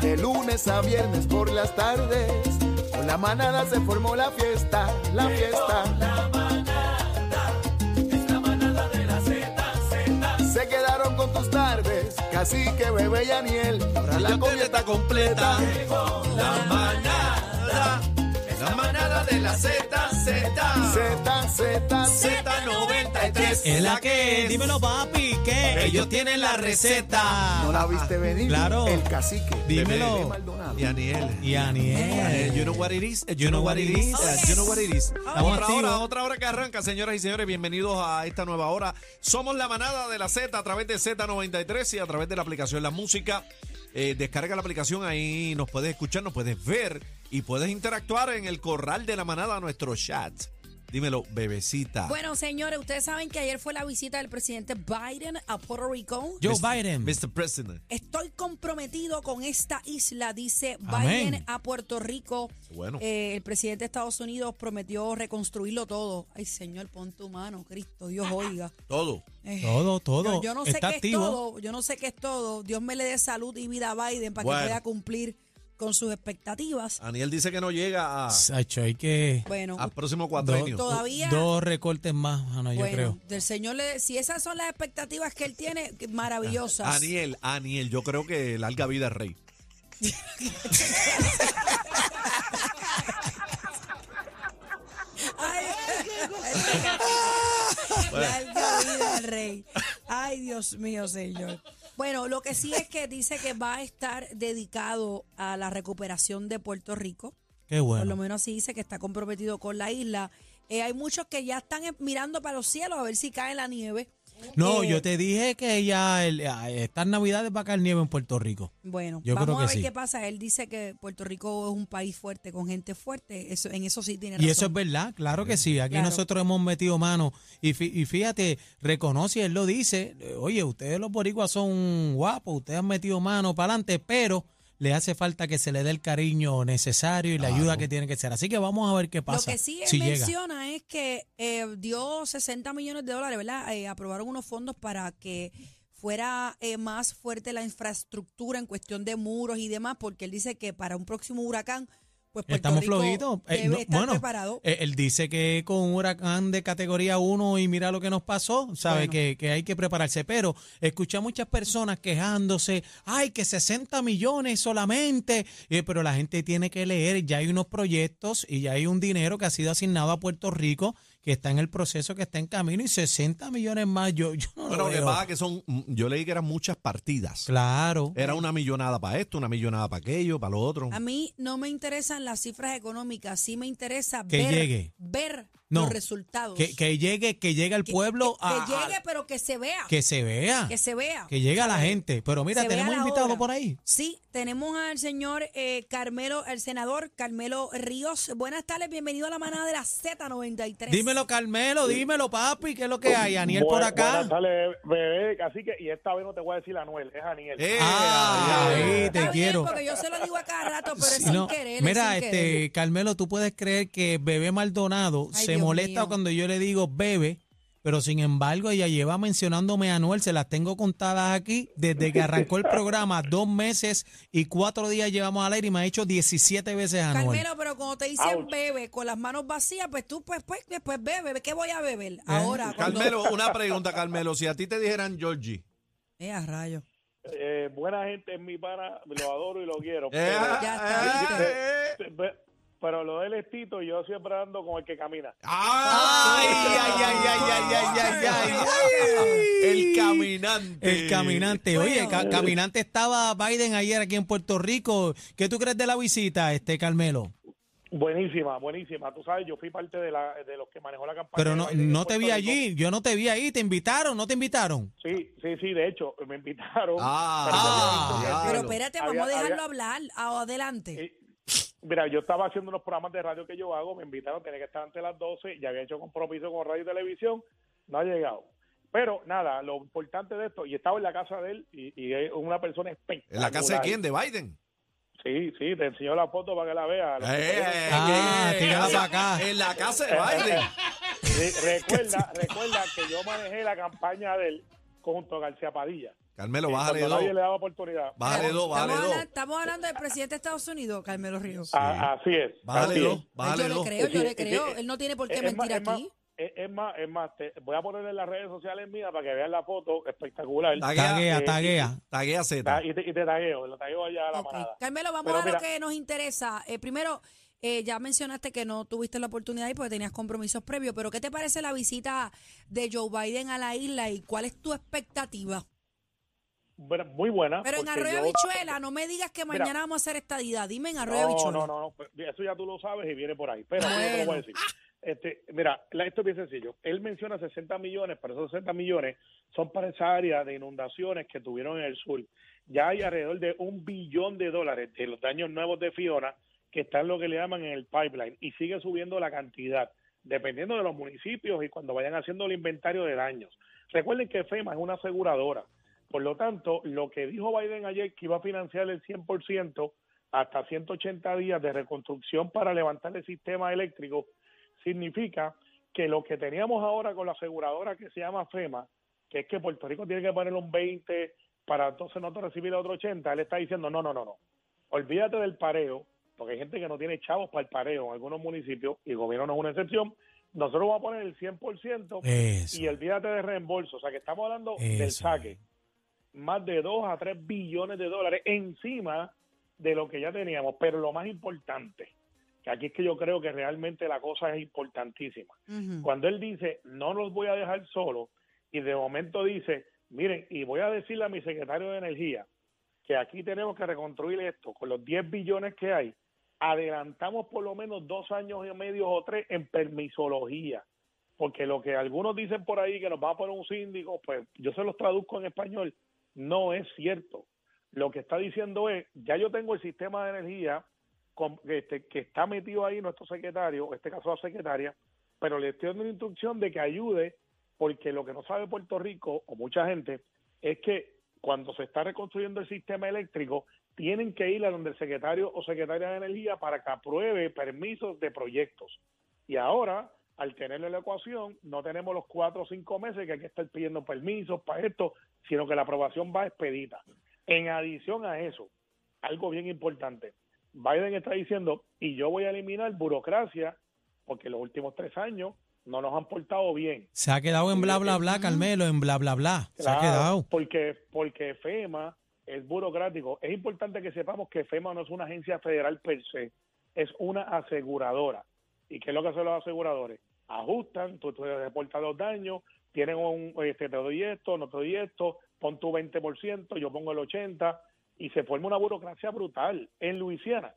De lunes a viernes por las tardes, con la manada se formó la fiesta, la fiesta. La manada, es la manada de la Z, Se quedaron con tus tardes, casi que bebé y Aniel. Ahora la comida está completa. La manada, la manada de la Z, Z, Z, Z, Z93. Es la que, dímelo papi, que ellos tienen la receta. ¿No la viste venir? Claro. El cacique. Dímelo. Maldonado. Y Aniel. Y Eh, Aniel. you know what it is, you know what it is, eh, you know what it is. Otra activos. hora, otra hora que arranca, señoras y señores, bienvenidos a esta nueva hora. Somos la manada de la Z a través de Z93 y a través de la aplicación La Música. Eh, descarga la aplicación, ahí nos puedes escuchar, nos puedes ver y puedes interactuar en el corral de la manada, nuestro chat. Dímelo, bebecita. Bueno, señores, ustedes saben que ayer fue la visita del presidente Biden a Puerto Rico. Joe. Biden. Mr. President. Estoy comprometido con esta isla, dice Amén. Biden a Puerto Rico. Bueno. Eh, el presidente de Estados Unidos prometió reconstruirlo todo. Ay, Señor, pon tu mano, Cristo, Dios oiga. Todo. Eh, Todo, todo. Yo, yo no sé Está qué activo. es todo, yo no sé qué es todo. Dios me le dé salud y vida a Biden para Bueno. que pueda cumplir con sus expectativas. Aniel dice que no llega a- Sacho, hay que. Bueno, al próximo do- cuatrenio. todavía- Dos recortes más, mano, yo bueno, creo. del Señor, le, si esas son las expectativas que él tiene, que maravillosas. Aniel, Aniel, yo creo que larga vida es rey. Ay, Larga vida al rey. Ay, Dios mío, señor. Bueno, lo que sí es que dice que va a estar dedicado a la recuperación de Puerto Rico. Qué Por lo bueno. menos así dice que está comprometido con la isla. Eh, hay muchos que ya están mirando para los cielos a ver si cae la nieve. No, Eh, yo te dije que ya el- a- estas navidades va a caer nieve en Puerto Rico. Bueno, Yo vamos creo a que ver sí. qué pasa. Él dice que Puerto Rico es un país fuerte, con gente fuerte. Eso, en eso sí tiene Y razón. eso es verdad, claro que sí. Aquí Claro. nosotros hemos metido mano. Y, fí- y fíjate, reconoce, y él lo dice, oye, ustedes los boricuas son guapos, ustedes han metido mano para adelante, pero le hace falta que se le dé el cariño necesario y la ayuda que tiene que ser. Así que vamos a ver qué Lo pasa. que sí él si llega. menciona es que eh, dio 60 millones de dólares, ¿verdad? Eh, aprobaron unos fondos para que fuera eh, más fuerte la infraestructura en cuestión de muros y demás, porque él dice que para un próximo huracán, pues Puerto Estamos Rico flojitos. Eh, debe no, estar bueno, preparado. eh, él dice que con un huracán de categoría 1 y mira lo que nos pasó, sabe Bueno. que, que hay que prepararse. Pero escuché a muchas personas quejándose, ay, que 60 millones solamente, Eh, pero la gente tiene que leer, ya hay unos proyectos y ya hay un dinero que ha sido asignado a Puerto Rico que está en el proceso, que está en camino y 60 millones más, yo, yo no Pero lo lo que pasa es que son, mm, yo leí que eran muchas partidas. Claro. Era una millonada para esto, una millonada para aquello, para lo otro. A mí no me interesan las cifras económicas, sí me interesa Que ver, llegue. ver No, los resultados. Que, que llegue, que llegue al Que- pueblo que, a, que a- llegue, pero que se vea. que se vea. que se vea. Que llegue a la gente. Pero mira, se tenemos invitado obra. por ahí. Sí, tenemos al señor eh, Carmelo, el senador Carmelo Ríos. Buenas tardes, bienvenido a la manada de la Z93. Dímelo, Carmelo, dímelo, papi, ¿qué es lo que hay? Aniel por acá. Buenas tardes, bebé, cacique. Y esta vez no te voy a decir Anuel, es Aniel. Eh, Ah, ay, ay. te Está bien, quiero. porque yo se lo digo a cada rato, pero es Sí, sin no, querer. es Mira, sin este, querer. Carmelo, tú puedes creer que Bebé Maldonado Ay, se Dios molesta mío. cuando yo le digo bebe, pero sin embargo ella lleva mencionándome a Anuel, se las tengo contadas aquí desde que arrancó el programa, dos meses y cuatro días llevamos al aire y me ha hecho 17 veces Anuel. Carmelo, pero cuando te dicen Ouch. bebe con las manos vacías, pues tú pues pues después bebe. ¿Qué voy a Eh, beber? Ahora. cuando- Carmelo, una pregunta, Carmelo. Si a ti te dijeran Georgie, Eh, a rayo. Eh, buena gente es mi pana, lo adoro y lo quiero. eh, pero, Ya está, eh, pero lo del estito, yo siempre ando con el que camina. ay, ay, ay, ay, ay, ay, ay, ay. El caminante. El caminante. Oye, ca- caminante estaba Biden ayer aquí en Puerto Rico. ¿Qué tú crees de la visita, este Carmelo? Buenísima, buenísima. Tú sabes, yo fui parte de, la, de los que manejó la campaña. Pero de no, Biden en no te vi Rico. allí, yo no te vi ahí. ¿Te invitaron? ¿No te invitaron? Sí, sí, sí, de hecho, me invitaron. Ah, Pero ah, espérate, vamos Había- a dejarlo había- hablar. Ah, Adelante. Eh, Mira, yo estaba haciendo unos programas de radio que yo hago, me invitaron, tenía que estar antes de las 12, ya había hecho compromiso con radio y televisión, no ha llegado. Pero nada, lo importante de esto, y estaba en la casa de él, y, y es una persona espectacular. ¿En la casa de quién? ¿De Biden? Sí, sí, te enseño la foto para que la veas. Eh, Ah, eh, eh, pa' acá. En la casa de Biden. Re- recuerda, recuerda que yo manejé la campaña de él junto a García Padilla. Carmelo, Eh, bájale dos. nadie le daba oportunidad. Bájale dos, bájale estamos, dos. habla- estamos hablando del presidente de Estados Unidos, Carmelo Ríos. A- así es. Bájale así dos, es. Bájale yo le creo, yo Sí, le sí, creo. sí. Él no tiene por qué Es mentir más, aquí. Es es más, es más, te- voy a poner en las redes sociales mías para que vean la foto espectacular. Taguea, eh, taguea. Taguea Ta- Z. Y te, y te tagueo, lo tagueo allá a la Ok. manada. Carmelo, vamos Pero a mira- lo que nos interesa. Eh, primero, eh, ya mencionaste que no tuviste la oportunidad y porque tenías compromisos previos, pero ¿qué te parece la visita de Joe Biden a la isla y cuál es tu expectativa? Bueno, muy buena. Pero en Arroyo yo- Habichuela, no me digas que Mira. mañana vamos a hacer estadidad. Dime en Arroyo No, Habichuela. no, no, no, pues, eso ya tú lo sabes y viene por ahí. Pero yo te lo voy a Bueno. decir. Este, mira, esto es bien sencillo. Él menciona 60 millones, pero esos 60 millones son para esa área de inundaciones que tuvieron en el sur. Ya hay alrededor de un billón de dólares de los daños nuevos de Fiona que están lo que le llaman en el pipeline y sigue subiendo la cantidad dependiendo de los municipios y cuando vayan haciendo el inventario de daños. Recuerden que FEMA es una aseguradora. Por lo tanto, lo que dijo Biden ayer que iba a financiar el 100% hasta 180 días de reconstrucción para levantar el sistema eléctrico significa que lo que teníamos ahora con la aseguradora que se llama FEMA, que es que Puerto Rico tiene que poner un 20 para entonces nosotros recibir el otro 80, él está diciendo, no, no, no, no, olvídate del pareo, porque hay gente que no tiene chavos para el pareo en algunos municipios, y el gobierno no es una excepción, nosotros vamos a poner el 100% Eso. y olvídate de reembolso, o sea que estamos hablando del saque, más de 2 a 3 billones de dólares encima de lo que ya teníamos, pero lo más importante, que aquí es que yo creo que realmente la cosa es importantísima. Cuando él dice, no los voy a dejar solos, y de momento dice, miren, y voy a decirle a mi secretario de Energía que aquí tenemos que reconstruir esto con los 10 billones que hay, adelantamos por lo menos dos años y medio o tres en permisología. Porque lo que algunos dicen por ahí que nos va a poner un síndico, pues yo se los traduzco en español, no es cierto. Lo que está diciendo es, ya yo tengo el sistema de energía con- este, que está metido ahí nuestro secretario, en este caso la secretaria, pero le estoy dando una instrucción de que ayude, porque lo que no sabe Puerto Rico, o mucha gente, es que cuando se está reconstruyendo el sistema eléctrico, tienen que ir a donde el secretario o secretaria de Energía para que apruebe permisos de proyectos. Y ahora, al tenerlo en la ecuación, no tenemos los cuatro o cinco meses que hay que estar pidiendo permisos para esto, sino que la aprobación va expedita. En adición a eso, algo bien importante, Biden está diciendo, y yo voy a eliminar burocracia, porque los últimos tres años no nos han portado bien. Se ha quedado en bla, bla, bla, Carmelo, en bla, bla, bla. Se ha quedado. Porque, porque FEMA es burocrático. Es importante que sepamos que FEMA no es una agencia federal per se, es una aseguradora. ¿Y qué es lo que hacen los aseguradores? Ajustan, tú, tú reportas los daños, tienen un, este, te doy esto, no te doy esto, pon tu 20%, yo pongo el 80%, y se forma una burocracia brutal. En Luisiana,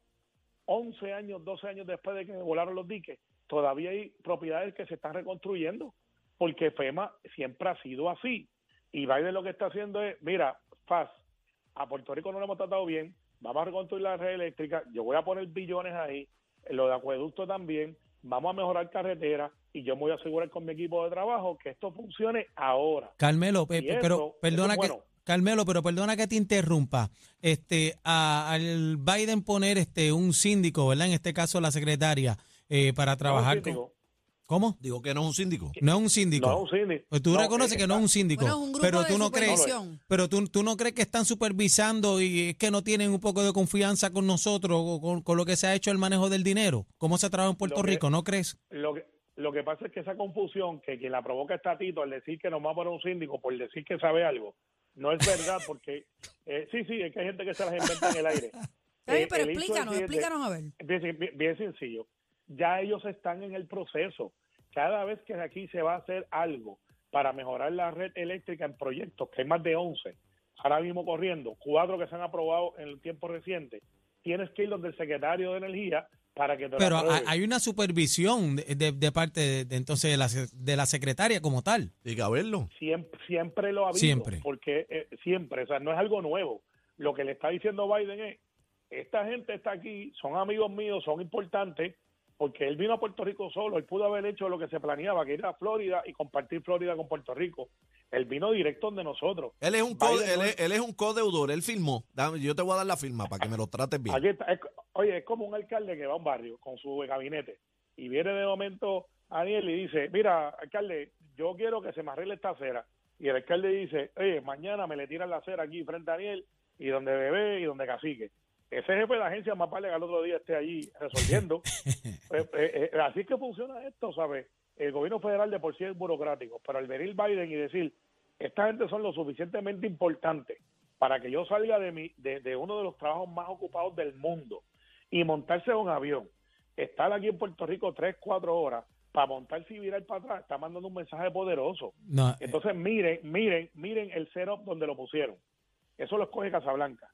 11 años, 12 años después de que volaron los diques, todavía hay propiedades que se están reconstruyendo, porque FEMA siempre ha sido así. Y Biden lo que está haciendo es, mira, FAS, a Puerto Rico no lo hemos tratado bien, vamos a reconstruir la red eléctrica, yo voy a poner billones ahí, lo de acueducto también, vamos a mejorar carreteras y yo me voy a asegurar con mi equipo de trabajo que esto funcione ahora. Carmelo, pe- pe- pero perdona que es bueno. Carmelo, pero perdona que te interrumpa. Este, a- al Biden poner este un síndico, ¿verdad? En este caso la secretaria eh, para trabajar. con- Síndico, ¿Cómo? Digo que no es un síndico. No es un síndico. No es un síndico. Pues tú No, reconoces eh, que no es un síndico, Bueno, es un grupo pero de tú no crees, pero tú, tú no crees que están supervisando y es que no tienen un poco de confianza con nosotros o con, con lo que se ha hecho el manejo del dinero. ¿Cómo se trabaja en Puerto Lo que- Rico? ¿No crees? Lo que, lo que pasa es que esa confusión que quien la provoca es Tatito al decir que nos va a poner un síndico por decir que sabe algo, no es verdad porque, eh, sí, sí, es que hay gente que se las inventa en el aire. Está Eh, pero el explícanos, explícanos a ver. Bien, bien- bien sencillo. Ya ellos están en el proceso. Cada vez que aquí se va a hacer algo para mejorar la red eléctrica en proyectos, que hay más de 11, ahora mismo corriendo, cuatro que se han aprobado en el tiempo reciente, tienes que ir donde el secretario de Energía para que te lo Pero hay una supervisión de, de- de parte de, de entonces de la, de la secretaria como tal. Hay que verlo. Siempre, siempre lo ha habido. Siempre. Porque eh, siempre, o sea, no es algo nuevo. Lo que le está diciendo Biden es, esta gente está aquí, son amigos míos, son importantes, porque él vino a Puerto Rico solo, él pudo haber hecho lo que se planeaba, que ir a Florida y compartir Florida con Puerto Rico. Él vino directo de nosotros. Él es un co, él es, él es un codeudor, él firmó. Dame, yo te voy a dar la firma para que me lo trates bien. Aquí está, es- oye, es como un alcalde que va a un barrio con su gabinete y viene de momento a Daniel y dice, mira, alcalde, yo quiero que se me arregle esta acera. y el alcalde dice, oye, mañana me le tiran la acera aquí frente a Daniel y donde bebé y donde cacique. Ese jefe de la agencia más vale que al otro día esté allí resolviendo. Pues, eh, eh, así es que funciona esto, ¿sabes? El gobierno federal de por sí es burocrático, pero al venir Biden y decir, esta gente son lo suficientemente importantes para que yo salga de, mi, de, de uno de los trabajos más ocupados del mundo y montarse en un avión, estar aquí en Puerto Rico tres, cuatro horas para montarse y virar para atrás, está mandando un mensaje poderoso. No, Entonces, miren, miren, miren el setup donde lo pusieron. Eso lo escoge Casablanca.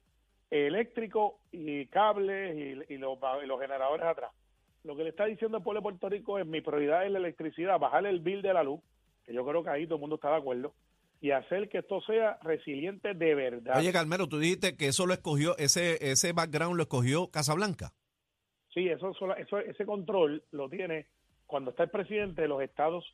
Eléctrico y cables y, y los, y los generadores atrás. Lo que le está diciendo el pueblo de Puerto Rico es mi prioridad es la electricidad, bajarle el bill de la luz, que yo creo que ahí todo el mundo está de acuerdo, y hacer que esto sea resiliente de verdad. Oye, Carmelo, tú dijiste que eso lo escogió, ese, ese background lo escogió Casablanca. Sí, eso, eso, ese control lo tiene cuando está el presidente, los estados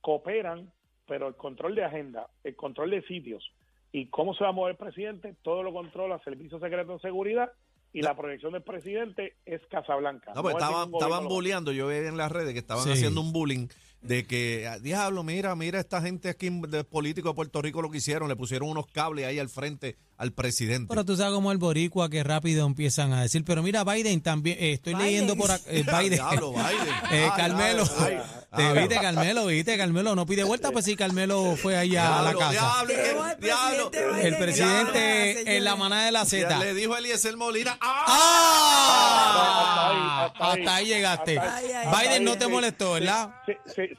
cooperan, pero el control de agenda, el control de sitios y cómo se va a mover el presidente, todo lo controla Servicio Secreto de Seguridad y la proyección del presidente es Casablanca. No, pues es estaban, estaban bulleando, yo vi en las redes que estaban Sí. haciendo un bullying de que, diablo, mira, mira esta gente aquí de político de Puerto Rico lo que hicieron, le pusieron unos cables ahí al frente al presidente. Pero tú sabes como el boricua que rápido empiezan a decir, pero mira Biden también, eh, estoy Biden. leyendo por acá, eh, Biden, Diablo, Biden. Eh, Carmelo, ay, te ay. Viste Carmelo, viste Carmelo, no pide vuelta, pues sí, Carmelo fue allá a la casa. diablo, diablo. El presidente en la manada de la Ya Z. le dijo a Eliezer Molina, ¡ah! ¡Ah! Hasta ahí, hasta ahí. Hasta ahí llegaste. Ahí. Biden no ahí, te sí, molestó, ¿verdad?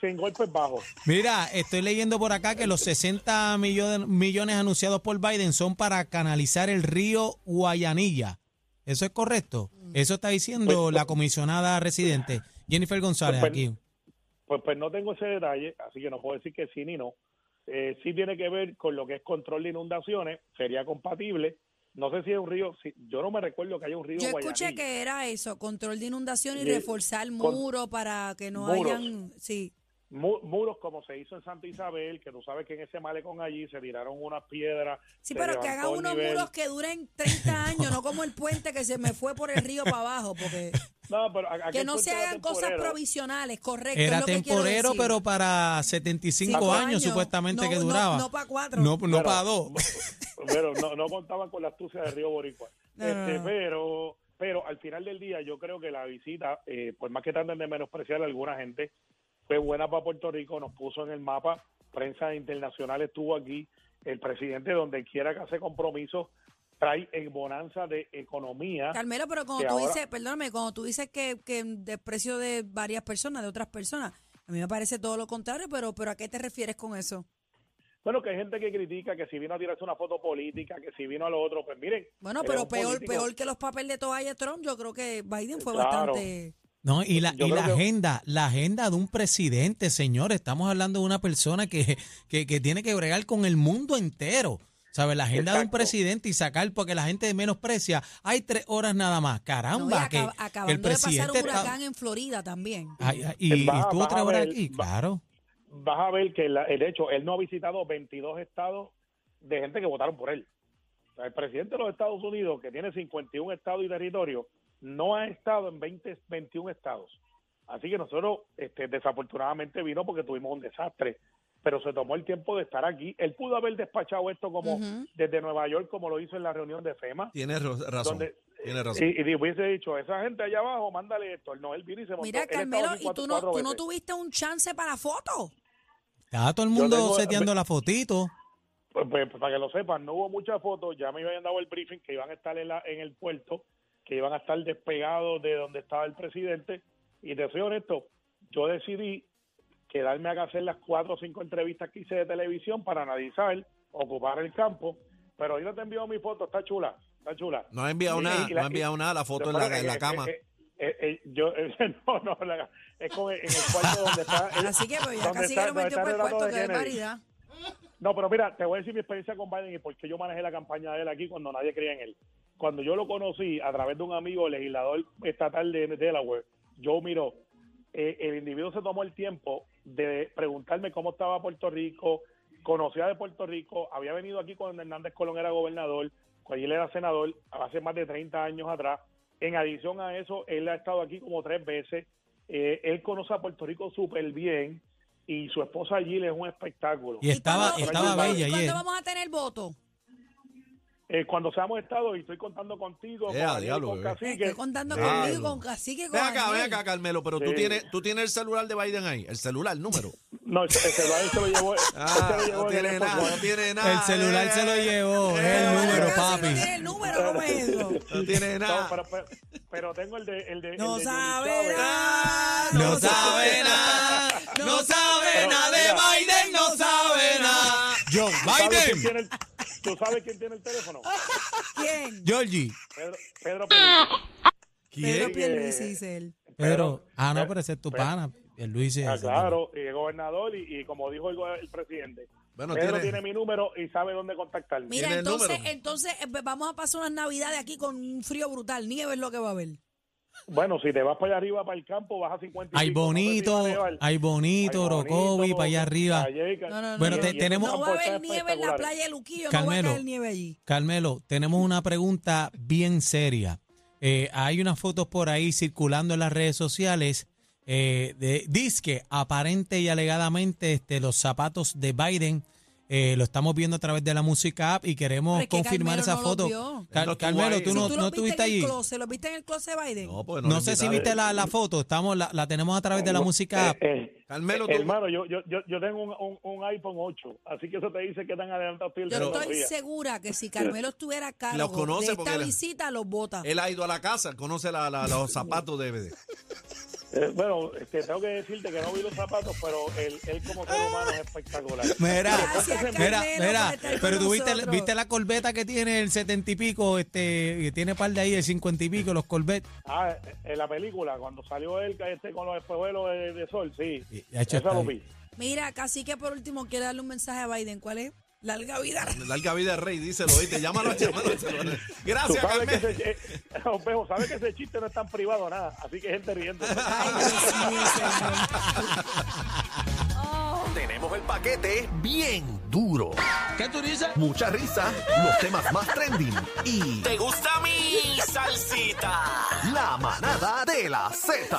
sin golpes bajos. Mira, estoy leyendo por acá que los 60 millones, millones anunciados por Biden son para canalizar el río Guayanilla. ¿Eso es correcto? Eso está diciendo Pues, la comisionada residente Jennifer González Pues, aquí. Pues, pues no tengo ese detalle, así que no puedo decir que sí ni no. Eh, sí tiene que ver con lo que es control de inundaciones, sería compatible. No sé si es un río, si, yo no me recuerdo que haya un río Yo escuché que era eso, control de inundación y reforzar muros para que no muros. hayan, sí. Mu- muros como se hizo en Santa Isabel, que tú sabes que en ese malecón allí se tiraron unas piedras. Sí, pero que hagan unos nivel. muros que duren 30 años, no como el puente que se me fue por el río para abajo, porque No, pero a- que no se hagan cosas provisionales, correcto. Era es temporero, decir. pero para 75 Cinco años, supuestamente No, que no, duraba. No, para cuatro. No, no Pero- para dos. pero no, no contaban con la astucia de Río Boricua. No, no, Este, no. Pero, pero al final del día yo creo que la visita, eh, por más que traten de menospreciar a alguna gente, fue buena para Puerto Rico, nos puso en el mapa, prensa internacional estuvo aquí, el presidente donde quiera que hace compromisos trae en bonanza de economía. Carmelo, pero cuando tú ahora- dices, perdóname, cuando tú dices que, que desprecio de varias personas, de otras personas, a mí me parece todo lo contrario, pero, pero ¿a qué te refieres con eso? Bueno, que hay gente que critica que si vino a tirarse una foto política, que si vino a lo otro, pues miren. Bueno, pero peor, político. peor que los papeles de toalla Trump, yo creo que Biden fue Claro. bastante... No, y la, Yo y la que- agenda, la agenda de un presidente, señor, estamos hablando de una persona que, que, que tiene que bregar con el mundo entero. ¿Sabes? La agenda de un presidente y sacar, porque la gente menosprecia, hay tres horas nada más. No, y Caramba, que acabando el de pasar presidente un está- huracán en Florida también. Ay, ay, y, y Vas a- estuvo tres horas aquí, va- claro. vas a ver que, la, el hecho, él no ha visitado 22 estados de gente que votaron por él. O sea, el presidente de los Estados Unidos, que tiene 51 estados y territorios, no ha estado en 20, 21 estados. Así que nosotros, este, desafortunadamente, vino porque tuvimos un desastre, pero se tomó el tiempo de estar aquí. Él pudo haber despachado esto como desde Nueva York, como lo hizo en la reunión de FEMA. Tienes ro- razón. Donde, Tienes razón. y, y hubiese dicho, esa gente allá abajo, mándale esto. No, él vino y se montó. Mira, Carmelo, ¿y cuatro- tú no, tú no tuviste un chance para la foto? Estaba todo el mundo tengo- seteando la fotito. Pues, pues, para que lo sepan, no hubo muchas fotos, ya me habían dado el briefing que iban a estar en, la, en el puerto, que iban a estar despegados de donde estaba el presidente, y te soy honesto, yo decidí quedarme a hacer las cuatro o cinco entrevistas que hice de televisión para analizar, ocupar el campo, pero hoy no te envío mi foto, está chula, está chula. No ha enviado Y- nada, y no ha enviado nada, la foto en la, en la cama. eh, eh, eh, yo, no, no, la- es como en el cuarto donde está... Así que pues, ya casi está- que lo metió por el el cuarto, de que barbaridad. No, pero mira, te voy a decir mi experiencia con Biden y por qué yo manejé la campaña de él aquí cuando nadie creía en él. Cuando yo lo conocí a través de un amigo legislador estatal de Delaware, yo miro, eh, el individuo se tomó el tiempo de preguntarme cómo estaba Puerto Rico, conocía de Puerto Rico, había venido aquí cuando Hernández Colón era gobernador, cuando él era senador, hace más de 30 años atrás. En adición a eso, él ha estado aquí como tres veces. Eh, él conoce a Puerto Rico súper bien y su esposa Jill es un espectáculo. Y estaba, cuándo- estaba cuándo- bella ¿Cuándo ayer. vamos a tener voto? Eh, cuando seamos estado, y estoy contando contigo, Eh, con diablo, con. Cacique, Estoy contando Diablo. conmigo, con Cacique, con Ven acá, ven acá, Carmelo, pero tú Sí. tienes, tú tienes el celular de Biden ahí, el celular, el número. No, el, el celular se lo llevó. él se Ah, lo llevó no tiene nada, no tiene nada. El celular se lo llevó, es el Eh, número, si papi. No tiene el número, ¿cómo es eso? No tiene No, nada. pero, pero, pero tengo el de. El de No el de sabe Johnny Chávez. nada. No sabe nada, no sabe nada de Biden, no sabe nada. Joe ¿Sabes quién Biden, ¿Tú sabes quién tiene el teléfono? ¿Quién? Georgie. Pedro, Pedro Pierluisi. Pedro. Pierluisi, dice él. Pero, ah, no, Pedro- pero ese es tu Pedro- pana. El Luis es Ah, ese. claro, y el gobernador, y, y como dijo el, go- el presidente, Bueno, Pedro tiene- tiene mi número y sabe dónde contactarme. Mira, ¿Tiene el entonces, número? entonces eh, vamos a pasar unas navidades aquí con un frío brutal. Nieve es lo que va a haber. Bueno, si te vas para allá arriba, para el campo, vas a 50 y Hay no bonito, hay bonito, Orocovi, para allá arriba. No, no, no. Bueno, no, te- no. tenemos- No va a haber nieve en la playa de Luquillo, no va a caer nieve allí. Carmelo, tenemos una pregunta bien seria. Eh, hay unas fotos por ahí circulando en las redes sociales. Eh, de, disque, aparente y alegadamente, este, los zapatos de Biden. Eh, lo estamos viendo a través de la música app y queremos Pero es que confirmar Carmelo esa no foto. Car- Carmelo, ahí. tú Si no, ¿Tú no estuviste en el allí. closet? ¿Los viste en el closet de Biden? No, pues No, lo sé si viste la, la foto. Estamos, la, la tenemos a través de la música app. Eh, eh, Carmelo, eh, tú- hermano, yo, yo, yo, yo tengo un, un, un iPhone 8, así que eso te dice que tan adelantado Yo estoy segura que si Carmelo estuviera a cargo Los conoce de porque esta él- visita, los vota. Él ha ido a la casa, conoce la- la- los zapatos de BD. Eh, bueno, este, tengo que decirte que no vi los zapatos, pero él, él como ser humano es espectacular. Mira, Gracias, mira, Carmelo, mira, pero tú viste, la corbeta que tiene el setenta y pico, este, que tiene par de ahí, el cincuenta y pico, los Corvette. Ah, en la película, cuando salió él este, con los espejuelos de, de sol, sí. Y- Eso lo vi. Mira, casi que por último quiere darle un mensaje a Biden. ¿Cuál es? Larga vida. Larga vida de rey, díselo, oíste, llámalo, llámalo. Gracias, sabes que, ese, eh, sabes que ese chiste no es tan privado nada, así que gente riendo. Ay, Dios mío, señor. Tenemos el paquete bien duro. ¿Qué tú dices? Mucha risa, los temas más trending y... ¿Te gusta mi salsita? La manada de la Z.